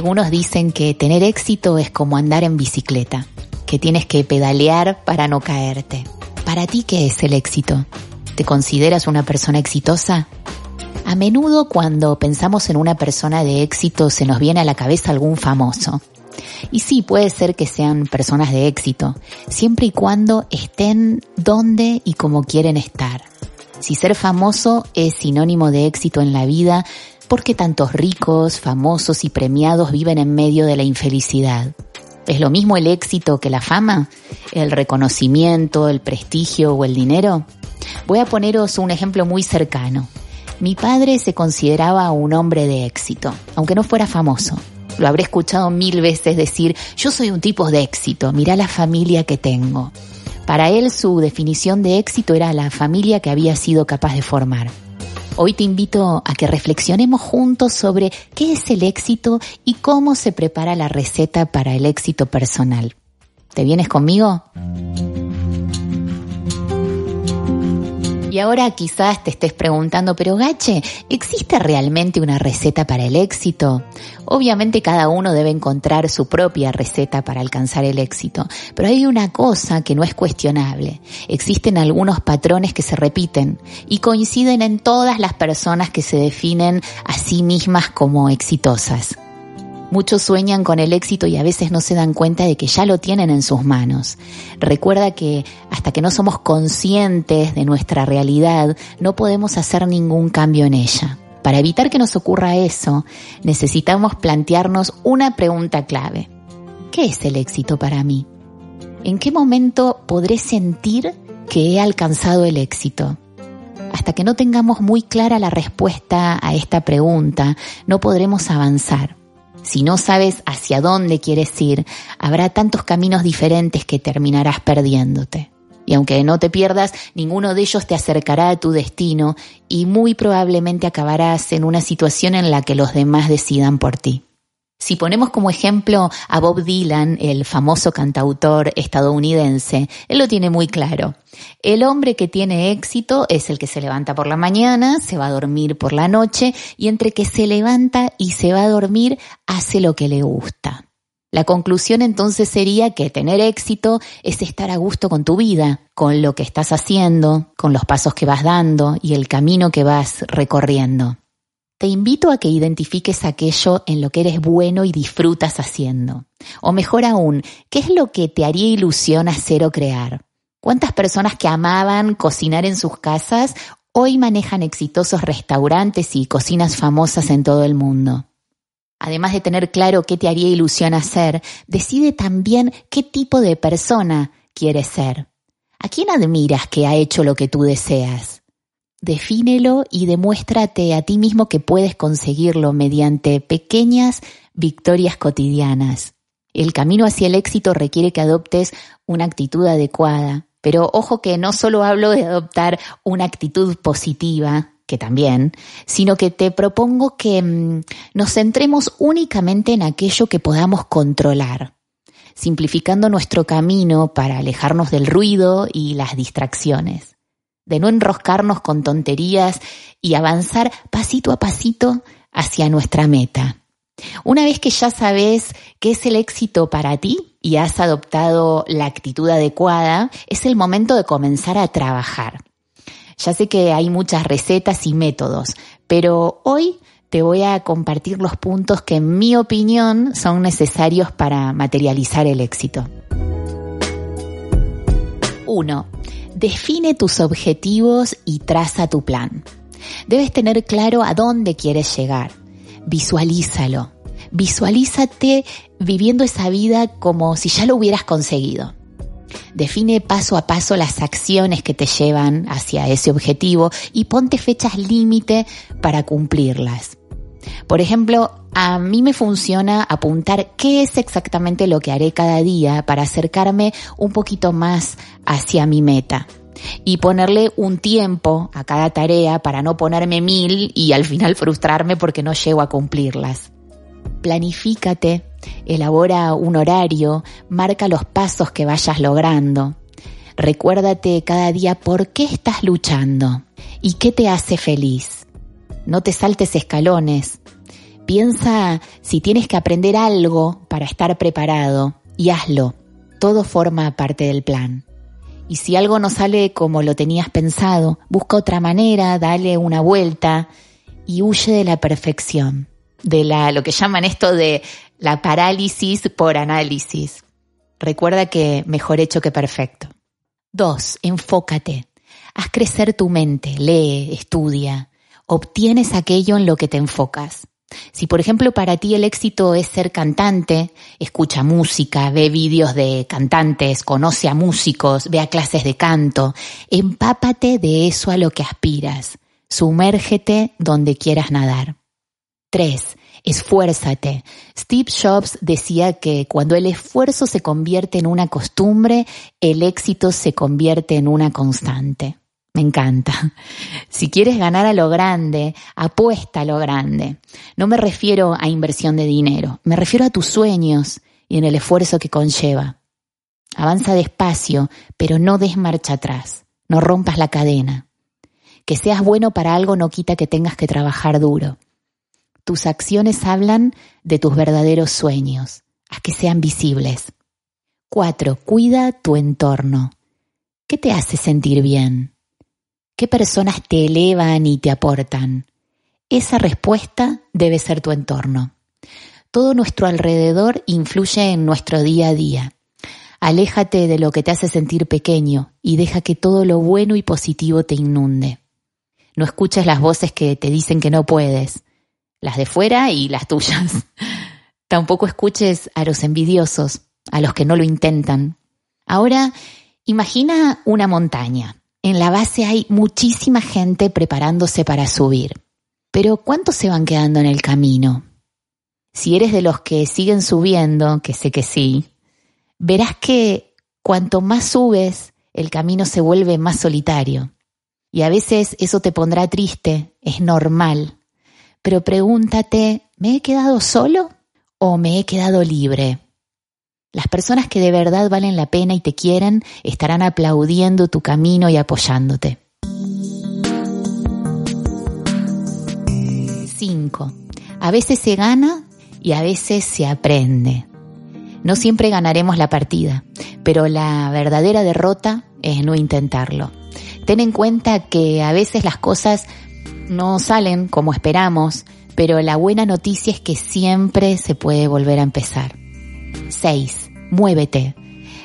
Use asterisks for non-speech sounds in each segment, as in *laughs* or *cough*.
Algunos dicen que tener éxito es como andar en bicicleta, que tienes que pedalear para no caerte. ¿Para ti qué es el éxito? ¿Te consideras una persona exitosa? A menudo cuando pensamos en una persona de éxito se nos viene a la cabeza algún famoso. Y sí, puede ser que sean personas de éxito, siempre y cuando estén donde y como quieren estar. Si ser famoso es sinónimo de éxito en la vida, ¿Por qué tantos ricos, famosos y premiados viven en medio de la infelicidad? ¿Es lo mismo el éxito que la fama? ¿El reconocimiento, el prestigio o el dinero? Voy a poneros un ejemplo muy cercano. Mi padre se consideraba un hombre de éxito, aunque no fuera famoso. Lo habré escuchado mil veces decir, yo soy un tipo de éxito, mira la familia que tengo. Para él su definición de éxito era la familia que había sido capaz de formar. Hoy te invito a que reflexionemos juntos sobre qué es el éxito y cómo se prepara la receta para el éxito personal. ¿Te vienes conmigo? Y ahora quizás te estés preguntando, pero Gache, ¿existe realmente una receta para el éxito? Obviamente cada uno debe encontrar su propia receta para alcanzar el éxito, pero hay una cosa que no es cuestionable. Existen algunos patrones que se repiten y coinciden en todas las personas que se definen a sí mismas como exitosas. Muchos sueñan con el éxito y a veces no se dan cuenta de que ya lo tienen en sus manos. Recuerda que hasta que no somos conscientes de nuestra realidad, no podemos hacer ningún cambio en ella. Para evitar que nos ocurra eso, necesitamos plantearnos una pregunta clave. ¿Qué es el éxito para mí? ¿En qué momento podré sentir que he alcanzado el éxito? Hasta que no tengamos muy clara la respuesta a esta pregunta, no podremos avanzar. Si no sabes hacia dónde quieres ir, habrá tantos caminos diferentes que terminarás perdiéndote. Y aunque no te pierdas, ninguno de ellos te acercará a tu destino y muy probablemente acabarás en una situación en la que los demás decidan por ti. Si ponemos como ejemplo a Bob Dylan, el famoso cantautor estadounidense, él lo tiene muy claro. El hombre que tiene éxito es el que se levanta por la mañana, se va a dormir por la noche y entre que se levanta y se va a dormir hace lo que le gusta. La conclusión entonces sería que tener éxito es estar a gusto con tu vida, con lo que estás haciendo, con los pasos que vas dando y el camino que vas recorriendo. Te invito a que identifiques aquello en lo que eres bueno y disfrutas haciendo. O mejor aún, ¿qué es lo que te haría ilusión hacer o crear? ¿Cuántas personas que amaban cocinar en sus casas hoy manejan exitosos restaurantes y cocinas famosas en todo el mundo? Además de tener claro qué te haría ilusión hacer, decide también qué tipo de persona quieres ser. ¿A quién admiras que ha hecho lo que tú deseas? Defínelo y demuéstrate a ti mismo que puedes conseguirlo mediante pequeñas victorias cotidianas. El camino hacia el éxito requiere que adoptes una actitud adecuada, pero ojo que no solo hablo de adoptar una actitud positiva, que también, sino que te propongo que mm, nos centremos únicamente en aquello que podamos controlar, simplificando nuestro camino para alejarnos del ruido y las distracciones de no enroscarnos con tonterías y avanzar pasito a pasito hacia nuestra meta. Una vez que ya sabes qué es el éxito para ti y has adoptado la actitud adecuada, es el momento de comenzar a trabajar. Ya sé que hay muchas recetas y métodos, pero hoy te voy a compartir los puntos que en mi opinión son necesarios para materializar el éxito. 1. Define tus objetivos y traza tu plan. Debes tener claro a dónde quieres llegar. Visualízalo. Visualízate viviendo esa vida como si ya lo hubieras conseguido. Define paso a paso las acciones que te llevan hacia ese objetivo y ponte fechas límite para cumplirlas. Por ejemplo, a mí me funciona apuntar qué es exactamente lo que haré cada día para acercarme un poquito más hacia mi meta y ponerle un tiempo a cada tarea para no ponerme mil y al final frustrarme porque no llego a cumplirlas. Planifícate, elabora un horario, marca los pasos que vayas logrando. Recuérdate cada día por qué estás luchando y qué te hace feliz. No te saltes escalones. Piensa si tienes que aprender algo para estar preparado y hazlo. Todo forma parte del plan. Y si algo no sale como lo tenías pensado, busca otra manera, dale una vuelta y huye de la perfección, de la, lo que llaman esto de la parálisis por análisis. Recuerda que mejor hecho que perfecto. Dos, enfócate. Haz crecer tu mente, lee, estudia. Obtienes aquello en lo que te enfocas. Si por ejemplo para ti el éxito es ser cantante, escucha música, ve vídeos de cantantes, conoce a músicos, ve a clases de canto, empápate de eso a lo que aspiras, sumérgete donde quieras nadar. 3. Esfuérzate. Steve Jobs decía que cuando el esfuerzo se convierte en una costumbre, el éxito se convierte en una constante. Me encanta. *laughs* Si quieres ganar a lo grande, apuesta a lo grande. No me refiero a inversión de dinero, me refiero a tus sueños y en el esfuerzo que conlleva. Avanza despacio, pero no des marcha atrás. No rompas la cadena. Que seas bueno para algo no quita que tengas que trabajar duro. Tus acciones hablan de tus verdaderos sueños. Haz que sean visibles. 4. Cuida tu entorno. ¿Qué te hace sentir bien? ¿Qué personas te elevan y te aportan? Esa respuesta debe ser tu entorno. Todo nuestro alrededor influye en nuestro día a día. Aléjate de lo que te hace sentir pequeño y deja que todo lo bueno y positivo te inunde. No escuches las voces que te dicen que no puedes, las de fuera y las tuyas. *laughs* Tampoco escuches a los envidiosos, a los que no lo intentan. Ahora, imagina una montaña. En la base hay muchísima gente preparándose para subir. Pero ¿cuántos se van quedando en el camino? Si eres de los que siguen subiendo, que sé que sí, verás que cuanto más subes, el camino se vuelve más solitario. Y a veces eso te pondrá triste, es normal. Pero pregúntate, ¿me he quedado solo o me he quedado libre? Las personas que de verdad valen la pena y te quieren estarán aplaudiendo tu camino y apoyándote. 5. A veces se gana y a veces se aprende. No siempre ganaremos la partida, pero la verdadera derrota es no intentarlo. Ten en cuenta que a veces las cosas no salen como esperamos, pero la buena noticia es que siempre se puede volver a empezar. 6. Muévete.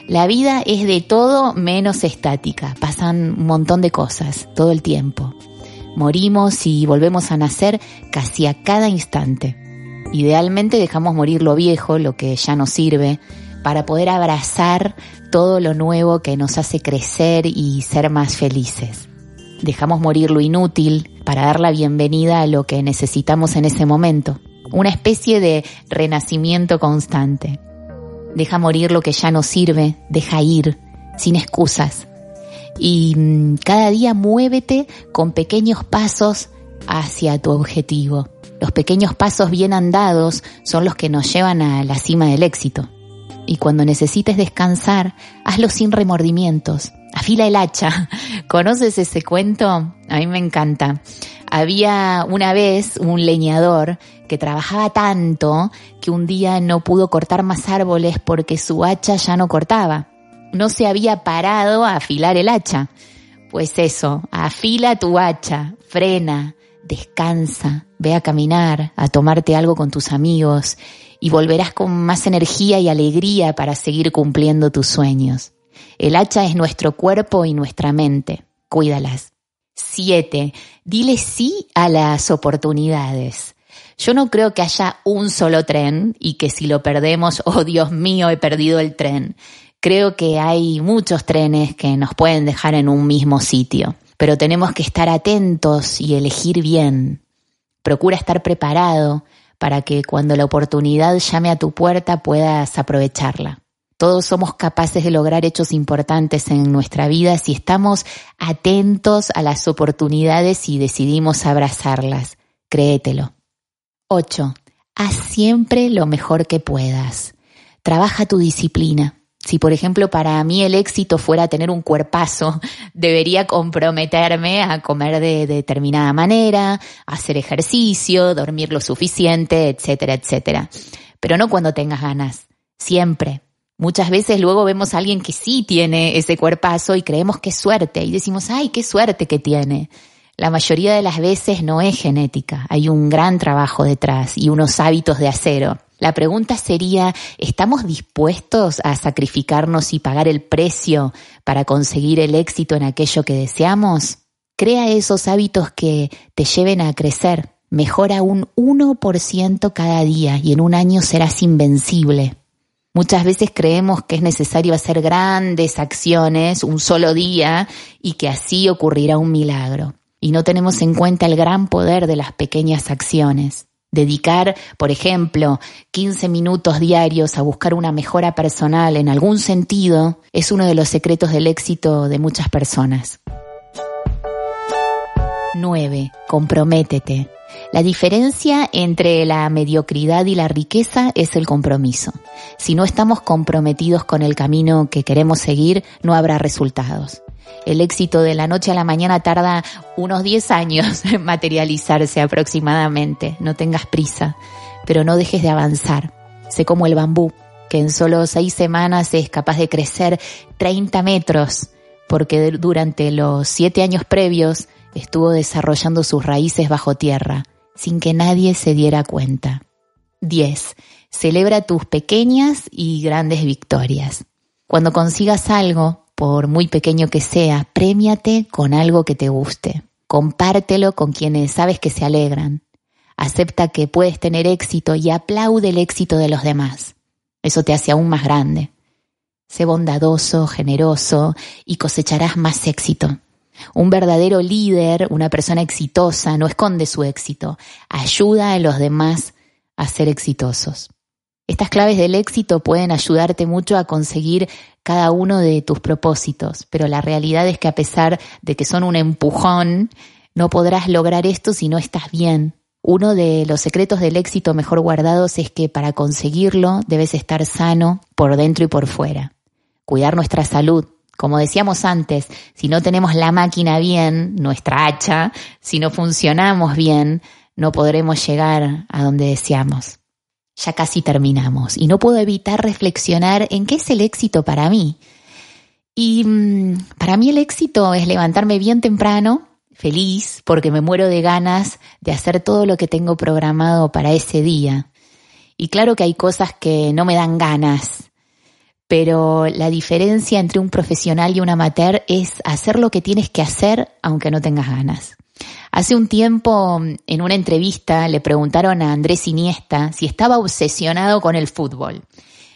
La vida es de todo menos estática. Pasan un montón de cosas todo el tiempo. Morimos y volvemos a nacer casi a cada instante. Idealmente dejamos morir lo viejo, lo que ya no sirve, para poder abrazar todo lo nuevo que nos hace crecer y ser más felices. Dejamos morir lo inútil para dar la bienvenida a lo que necesitamos en ese momento. Una especie de renacimiento constante. Deja morir lo que ya no sirve, deja ir, sin excusas. Y mm, cada día muévete con pequeños pasos hacia tu objetivo. Los pequeños pasos bien andados son los que nos llevan a la cima del éxito. Y cuando necesites descansar, hazlo sin remordimientos. Afila el hacha. *laughs* ¿Conoces ese cuento? A mí me encanta. Había una vez un leñador que trabajaba tanto que un día no pudo cortar más árboles porque su hacha ya no cortaba. No se había parado a afilar el hacha. Pues eso, afila tu hacha, frena, descansa, ve a caminar, a tomarte algo con tus amigos y volverás con más energía y alegría para seguir cumpliendo tus sueños. El hacha es nuestro cuerpo y nuestra mente. Cuídalas. 7. Dile sí a las oportunidades. Yo no creo que haya un solo tren y que si lo perdemos, oh Dios mío, he perdido el tren. Creo que hay muchos trenes que nos pueden dejar en un mismo sitio, pero tenemos que estar atentos y elegir bien. Procura estar preparado, para que cuando la oportunidad llame a tu puerta puedas aprovecharla. Todos somos capaces de lograr hechos importantes en nuestra vida si estamos atentos a las oportunidades y decidimos abrazarlas. Créetelo. 8. Haz siempre lo mejor que puedas. Trabaja tu disciplina. Si, por ejemplo, para mí el éxito fuera tener un cuerpazo, *laughs* debería comprometerme a comer de determinada manera, hacer ejercicio, dormir lo suficiente, etcétera, etcétera. Pero no cuando tengas ganas. Siempre. Muchas veces luego vemos a alguien que sí tiene ese cuerpazo y creemos que es suerte y decimos, ay, qué suerte que tiene. La mayoría de las veces no es genética, hay un gran trabajo detrás y unos hábitos de acero. La pregunta sería, ¿estamos dispuestos a sacrificarnos y pagar el precio para conseguir el éxito en aquello que deseamos? Crea esos hábitos que te lleven a crecer. Mejora un 1% cada día y en un año serás invencible. Muchas veces creemos que es necesario hacer grandes acciones un solo día y que así ocurrirá un milagro. Y no tenemos en cuenta el gran poder de las pequeñas acciones. Dedicar, por ejemplo, 15 minutos diarios a buscar una mejora personal en algún sentido es uno de los secretos del éxito de muchas personas. 9. Comprométete. La diferencia entre la mediocridad y la riqueza es el compromiso. Si no estamos comprometidos con el camino que queremos seguir, no habrá resultados. El éxito de la noche a la mañana tarda unos 10 años en materializarse aproximadamente. No tengas prisa, pero no dejes de avanzar. Sé como el bambú, que en solo 6 semanas es capaz de crecer 30 metros, porque durante los 7 años previos estuvo desarrollando sus raíces bajo tierra, sin que nadie se diera cuenta. 10. Celebra tus pequeñas y grandes victorias. Cuando consigas algo, por muy pequeño que sea, premiate con algo que te guste. Compártelo con quienes sabes que se alegran. Acepta que puedes tener éxito y aplaude el éxito de los demás. Eso te hace aún más grande. Sé bondadoso, generoso y cosecharás más éxito. Un verdadero líder, una persona exitosa, no esconde su éxito, ayuda a los demás a ser exitosos. Estas claves del éxito pueden ayudarte mucho a conseguir cada uno de tus propósitos, pero la realidad es que a pesar de que son un empujón, no podrás lograr esto si no estás bien. Uno de los secretos del éxito mejor guardados es que para conseguirlo debes estar sano por dentro y por fuera. Cuidar nuestra salud, como decíamos antes, si no tenemos la máquina bien, nuestra hacha, si no funcionamos bien, no podremos llegar a donde deseamos. Ya casi terminamos y no puedo evitar reflexionar en qué es el éxito para mí. Y mm, para mí el éxito es levantarme bien temprano, feliz, porque me muero de ganas de hacer todo lo que tengo programado para ese día. Y claro que hay cosas que no me dan ganas, pero la diferencia entre un profesional y un amateur es hacer lo que tienes que hacer aunque no tengas ganas. Hace un tiempo, en una entrevista, le preguntaron a Andrés Iniesta si estaba obsesionado con el fútbol.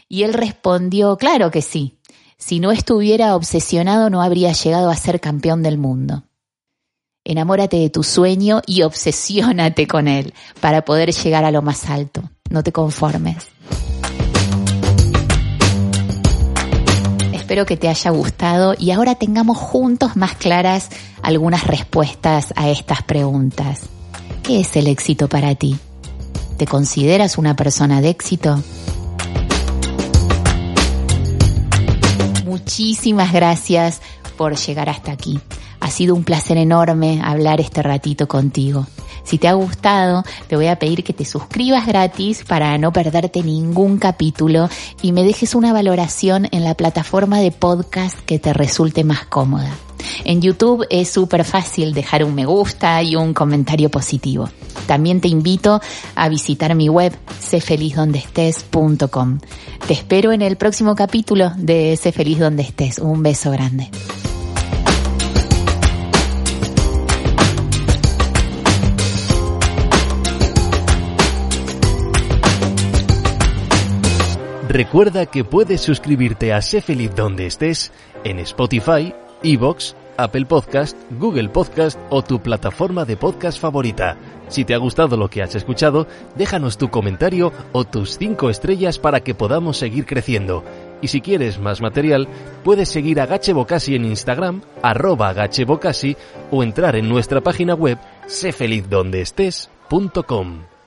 Y él respondió, claro que sí. Si no estuviera obsesionado no habría llegado a ser campeón del mundo. Enamórate de tu sueño y obsesiónate con él para poder llegar a lo más alto. No te conformes. espero que te haya gustado y ahora tengamos juntos más claras algunas respuestas a estas preguntas. ¿Qué es el éxito para ti? ¿Te consideras una persona de éxito? Muchísimas gracias por llegar hasta aquí. Ha sido un placer enorme hablar este ratito contigo. Si te ha gustado, te voy a pedir que te suscribas gratis para no perderte ningún capítulo y me dejes una valoración en la plataforma de podcast que te resulte más cómoda. En YouTube es súper fácil dejar un me gusta y un comentario positivo. También te invito a visitar mi web sefelizdondestes.com. Te espero en el próximo capítulo de Sé feliz donde estés. Un beso grande. Recuerda que puedes suscribirte a Sé Feliz donde estés en Spotify, Evox, Apple Podcast, Google Podcast o tu plataforma de podcast favorita. Si te ha gustado lo que has escuchado, déjanos tu comentario o tus 5 estrellas para que podamos seguir creciendo. Y si quieres más material, puedes seguir a Gache Bocasi en Instagram, arroba Bocasi, o entrar en nuestra página web sefelizdondeestés.com.